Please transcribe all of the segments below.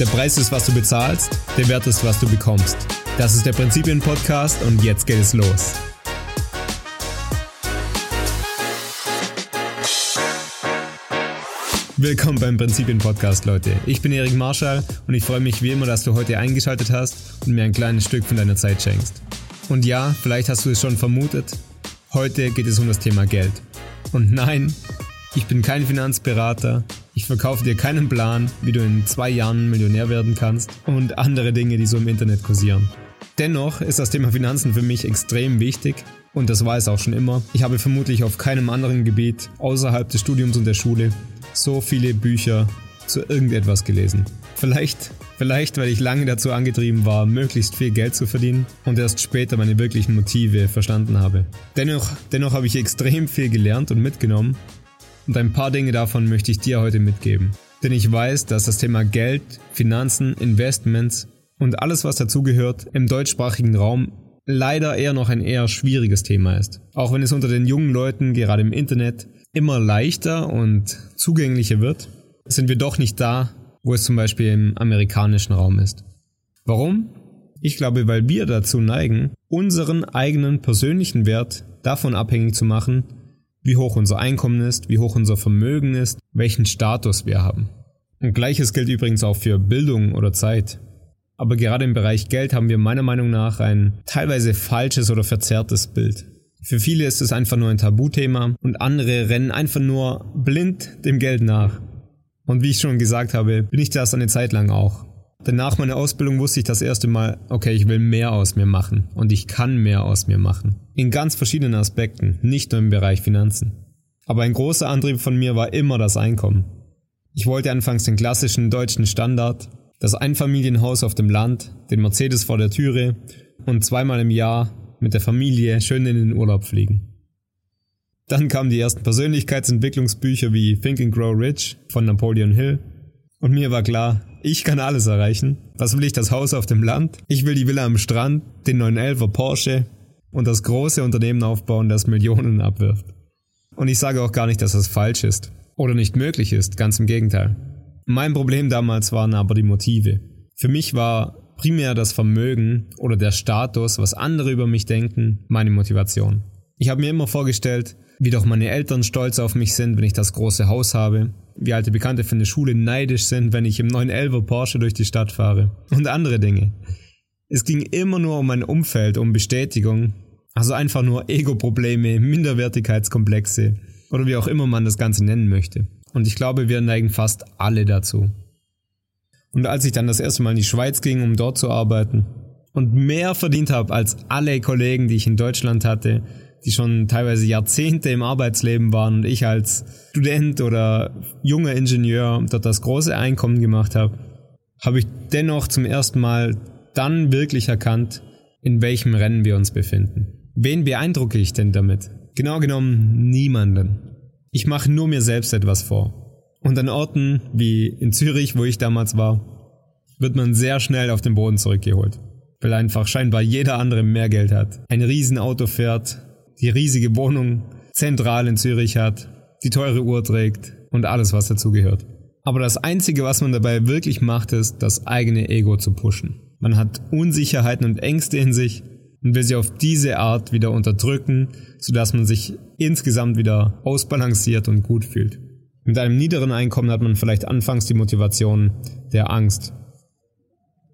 Der Preis ist, was du bezahlst, der Wert ist, was du bekommst. Das ist der Prinzipien-Podcast und jetzt geht es los. Willkommen beim Prinzipien-Podcast, Leute. Ich bin Erik Marschall und ich freue mich wie immer, dass du heute eingeschaltet hast und mir ein kleines Stück von deiner Zeit schenkst. Und ja, vielleicht hast du es schon vermutet, heute geht es um das Thema Geld. Und nein, ich bin kein Finanzberater, ich verkaufe dir keinen Plan, wie du in zwei Jahren Millionär werden kannst und andere Dinge, die so im Internet kursieren. Dennoch ist das Thema Finanzen für mich extrem wichtig und das war es auch schon immer. Ich habe vermutlich auf keinem anderen Gebiet außerhalb des Studiums und der Schule so viele Bücher zu irgendetwas gelesen. Vielleicht, vielleicht, weil ich lange dazu angetrieben war, möglichst viel Geld zu verdienen und erst später meine wirklichen Motive verstanden habe. Dennoch, dennoch habe ich extrem viel gelernt und mitgenommen und ein paar Dinge davon möchte ich dir heute mitgeben. Denn ich weiß, dass das Thema Geld, Finanzen, Investments und alles, was dazugehört, im deutschsprachigen Raum leider eher noch ein eher schwieriges Thema ist. Auch wenn es unter den jungen Leuten, gerade im Internet, immer leichter und zugänglicher wird, sind wir doch nicht da, wo es zum Beispiel im amerikanischen Raum ist. Warum? Ich glaube, weil wir dazu neigen, unseren eigenen persönlichen Wert davon abhängig zu machen, wie hoch unser Einkommen ist, wie hoch unser Vermögen ist, welchen Status wir haben. Und gleiches gilt übrigens auch für Bildung oder Zeit. Aber gerade im Bereich Geld haben wir meiner Meinung nach ein teilweise falsches oder verzerrtes Bild. Für viele ist es einfach nur ein Tabuthema und andere rennen einfach nur blind dem Geld nach. Und wie ich schon gesagt habe, bin ich das eine Zeit lang auch. Denn nach meiner Ausbildung wusste ich das erste Mal, okay, ich will mehr aus mir machen und ich kann mehr aus mir machen. In ganz verschiedenen Aspekten, nicht nur im Bereich Finanzen. Aber ein großer Antrieb von mir war immer das Einkommen. Ich wollte anfangs den klassischen deutschen Standard, das Einfamilienhaus auf dem Land, den Mercedes vor der Türe und zweimal im Jahr mit der Familie schön in den Urlaub fliegen. Dann kamen die ersten Persönlichkeitsentwicklungsbücher wie Think and Grow Rich von Napoleon Hill. Und mir war klar, ich kann alles erreichen. Was will ich? Das Haus auf dem Land? Ich will die Villa am Strand, den 911er Porsche und das große Unternehmen aufbauen, das Millionen abwirft. Und ich sage auch gar nicht, dass das falsch ist oder nicht möglich ist, ganz im Gegenteil. Mein Problem damals waren aber die Motive. Für mich war primär das Vermögen oder der Status, was andere über mich denken, meine Motivation. Ich habe mir immer vorgestellt, wie doch meine Eltern stolz auf mich sind, wenn ich das große Haus habe, wie alte Bekannte von der Schule neidisch sind, wenn ich im 911er Porsche durch die Stadt fahre und andere Dinge. Es ging immer nur um mein Umfeld, um Bestätigung, also einfach nur Ego-Probleme, Minderwertigkeitskomplexe oder wie auch immer man das Ganze nennen möchte. Und ich glaube, wir neigen fast alle dazu. Und als ich dann das erste Mal in die Schweiz ging, um dort zu arbeiten und mehr verdient habe als alle Kollegen, die ich in Deutschland hatte, die schon teilweise Jahrzehnte im Arbeitsleben waren und ich als Student oder junger Ingenieur dort das große Einkommen gemacht habe, habe ich dennoch zum ersten Mal dann wirklich erkannt, in welchem Rennen wir uns befinden. Wen beeindrucke ich denn damit? Genau genommen niemanden. Ich mache nur mir selbst etwas vor. Und an Orten wie in Zürich, wo ich damals war, wird man sehr schnell auf den Boden zurückgeholt. Weil einfach scheinbar jeder andere mehr Geld hat. Ein Riesenauto fährt, die riesige Wohnung zentral in Zürich hat, die teure Uhr trägt und alles, was dazugehört. Aber das Einzige, was man dabei wirklich macht, ist, das eigene Ego zu pushen. Man hat Unsicherheiten und Ängste in sich und will sie auf diese Art wieder unterdrücken, sodass man sich insgesamt wieder ausbalanciert und gut fühlt. Mit einem niederen Einkommen hat man vielleicht anfangs die Motivation der Angst.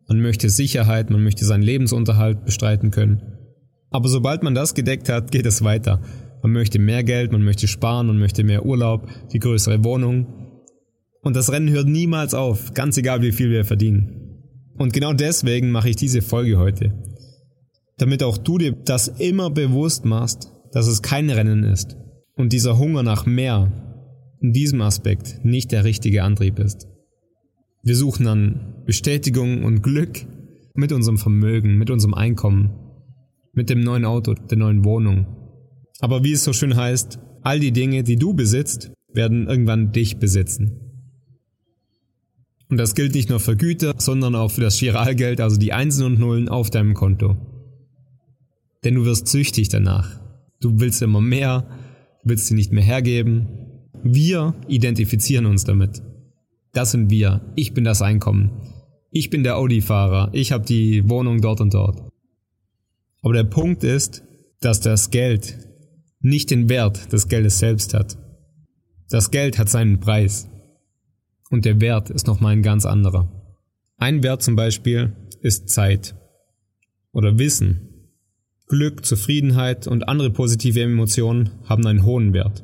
Man möchte Sicherheit, man möchte seinen Lebensunterhalt bestreiten können. Aber sobald man das gedeckt hat, geht es weiter. Man möchte mehr Geld, man möchte sparen, man möchte mehr Urlaub, die größere Wohnung. Und das Rennen hört niemals auf, ganz egal wie viel wir verdienen. Und genau deswegen mache ich diese Folge heute. Damit auch du dir das immer bewusst machst, dass es kein Rennen ist. Und dieser Hunger nach mehr in diesem Aspekt nicht der richtige Antrieb ist. Wir suchen dann Bestätigung und Glück mit unserem Vermögen, mit unserem Einkommen, mit dem neuen Auto, der neuen Wohnung. Aber wie es so schön heißt, all die Dinge, die du besitzt, werden irgendwann dich besitzen. Und das gilt nicht nur für Güter, sondern auch für das Chiralgeld, also die Einsen und Nullen auf deinem Konto. Denn du wirst süchtig danach. Du willst immer mehr, willst sie nicht mehr hergeben. Wir identifizieren uns damit. Das sind wir. Ich bin das Einkommen. Ich bin der Audi-Fahrer, ich habe die Wohnung dort und dort. Aber der Punkt ist, dass das Geld nicht den Wert des Geldes selbst hat. Das Geld hat seinen Preis. Und der Wert ist nochmal ein ganz anderer. Ein Wert zum Beispiel ist Zeit oder Wissen. Glück, Zufriedenheit und andere positive Emotionen haben einen hohen Wert.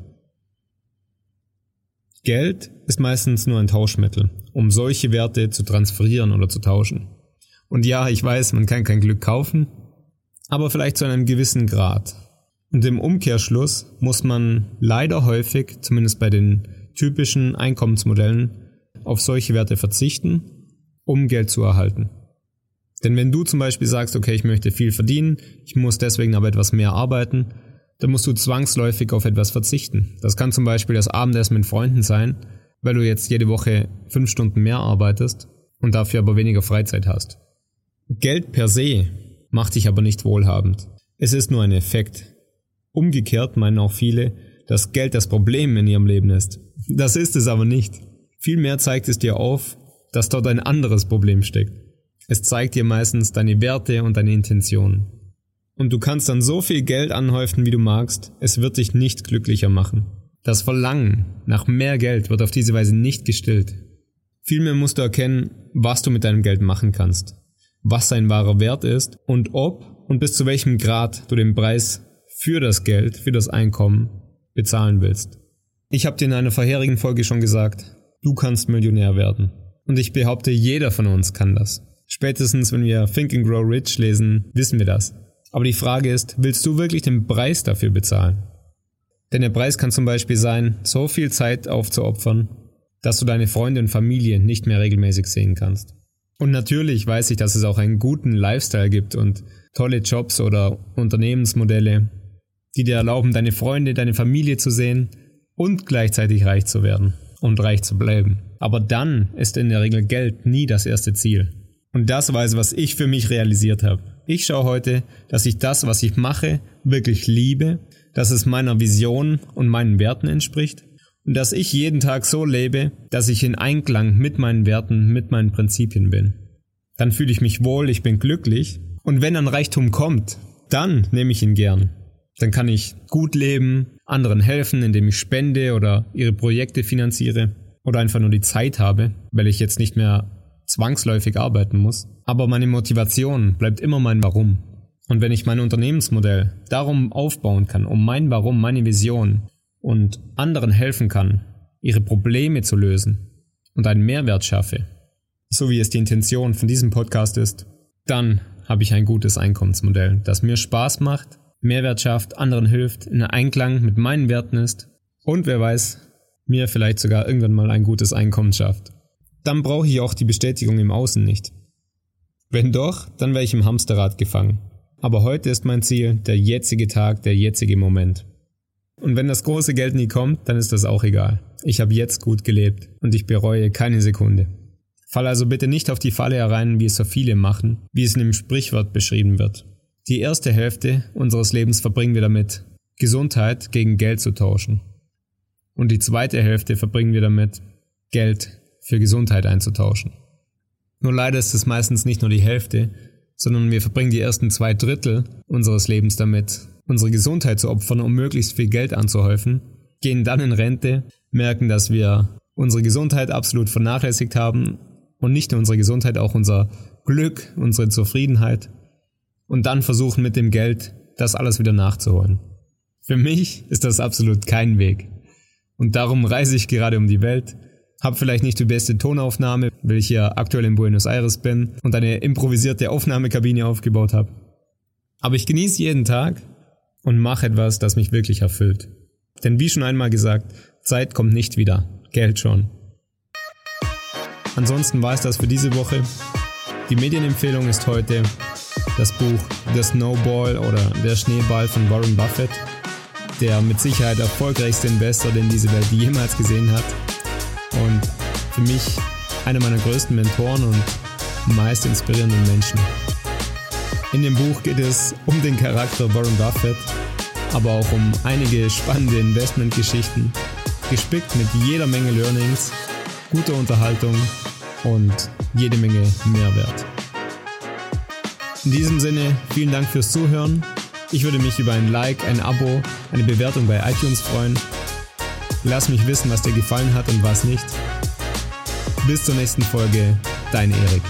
Geld ist meistens nur ein Tauschmittel, um solche Werte zu transferieren oder zu tauschen. Und ja, ich weiß, man kann kein Glück kaufen, aber vielleicht zu einem gewissen Grad. Und im Umkehrschluss muss man leider häufig, zumindest bei den typischen Einkommensmodellen, auf solche Werte verzichten, um Geld zu erhalten. Denn wenn du zum Beispiel sagst, okay, ich möchte viel verdienen, ich muss deswegen aber etwas mehr arbeiten, dann musst du zwangsläufig auf etwas verzichten. Das kann zum Beispiel das Abendessen mit Freunden sein, weil du jetzt jede Woche fünf Stunden mehr arbeitest und dafür aber weniger Freizeit hast. Geld per se macht dich aber nicht wohlhabend. Es ist nur ein Effekt. Umgekehrt meinen auch viele, dass Geld das Problem in ihrem Leben ist. Das ist es aber nicht. Vielmehr zeigt es dir auf, dass dort ein anderes Problem steckt. Es zeigt dir meistens deine Werte und deine Intentionen. Und du kannst dann so viel Geld anhäufen, wie du magst, es wird dich nicht glücklicher machen. Das Verlangen nach mehr Geld wird auf diese Weise nicht gestillt. Vielmehr musst du erkennen, was du mit deinem Geld machen kannst, was sein wahrer Wert ist und ob und bis zu welchem Grad du den Preis für das Geld, für das Einkommen bezahlen willst. Ich habe dir in einer vorherigen Folge schon gesagt, du kannst Millionär werden. Und ich behaupte, jeder von uns kann das. Spätestens, wenn wir Think and Grow Rich lesen, wissen wir das. Aber die Frage ist, willst du wirklich den Preis dafür bezahlen? Denn der Preis kann zum Beispiel sein, so viel Zeit aufzuopfern, dass du deine Freunde und Familie nicht mehr regelmäßig sehen kannst. Und natürlich weiß ich, dass es auch einen guten Lifestyle gibt und tolle Jobs oder Unternehmensmodelle, die dir erlauben, deine Freunde, deine Familie zu sehen und gleichzeitig reich zu werden und reich zu bleiben. Aber dann ist in der Regel Geld nie das erste Ziel. Und das es, was ich für mich realisiert habe. Ich schaue heute, dass ich das, was ich mache, wirklich liebe, dass es meiner Vision und meinen Werten entspricht dass ich jeden Tag so lebe, dass ich in Einklang mit meinen Werten, mit meinen Prinzipien bin. Dann fühle ich mich wohl, ich bin glücklich und wenn ein Reichtum kommt, dann nehme ich ihn gern. Dann kann ich gut leben, anderen helfen, indem ich spende oder ihre Projekte finanziere oder einfach nur die Zeit habe, weil ich jetzt nicht mehr zwangsläufig arbeiten muss. Aber meine Motivation bleibt immer mein Warum. Und wenn ich mein Unternehmensmodell darum aufbauen kann, um mein Warum, meine Vision und anderen helfen kann, ihre Probleme zu lösen und einen Mehrwert schaffe, so wie es die Intention von diesem Podcast ist, dann habe ich ein gutes Einkommensmodell, das mir Spaß macht, Mehrwert schafft, anderen hilft, in Einklang mit meinen Werten ist und wer weiß, mir vielleicht sogar irgendwann mal ein gutes Einkommen schafft. Dann brauche ich auch die Bestätigung im Außen nicht. Wenn doch, dann wäre ich im Hamsterrad gefangen. Aber heute ist mein Ziel der jetzige Tag, der jetzige Moment. Und wenn das große Geld nie kommt, dann ist das auch egal. Ich habe jetzt gut gelebt und ich bereue keine Sekunde. Fall also bitte nicht auf die Falle herein, wie es so viele machen, wie es in dem Sprichwort beschrieben wird. Die erste Hälfte unseres Lebens verbringen wir damit, Gesundheit gegen Geld zu tauschen. Und die zweite Hälfte verbringen wir damit, Geld für Gesundheit einzutauschen. Nur leider ist es meistens nicht nur die Hälfte, sondern wir verbringen die ersten zwei Drittel unseres Lebens damit, unsere Gesundheit zu opfern, um möglichst viel Geld anzuhäufen, gehen dann in Rente, merken, dass wir unsere Gesundheit absolut vernachlässigt haben und nicht nur unsere Gesundheit, auch unser Glück, unsere Zufriedenheit und dann versuchen mit dem Geld das alles wieder nachzuholen. Für mich ist das absolut kein Weg. Und darum reise ich gerade um die Welt, hab vielleicht nicht die beste Tonaufnahme, weil ich hier aktuell in Buenos Aires bin und eine improvisierte Aufnahmekabine aufgebaut habe. Aber ich genieße jeden Tag und mache etwas, das mich wirklich erfüllt. Denn wie schon einmal gesagt, Zeit kommt nicht wieder, Geld schon. Ansonsten war es das für diese Woche. Die Medienempfehlung ist heute das Buch The Snowball oder Der Schneeball von Warren Buffett, der mit Sicherheit erfolgreichste Investor, den diese Welt jemals gesehen hat und für mich einer meiner größten Mentoren und meist inspirierenden Menschen. In dem Buch geht es um den Charakter Warren Buffett, aber auch um einige spannende Investmentgeschichten, gespickt mit jeder Menge Learnings, guter Unterhaltung und jede Menge Mehrwert. In diesem Sinne, vielen Dank fürs Zuhören. Ich würde mich über ein Like, ein Abo, eine Bewertung bei iTunes freuen. Lass mich wissen, was dir gefallen hat und was nicht. Bis zur nächsten Folge, dein Erik.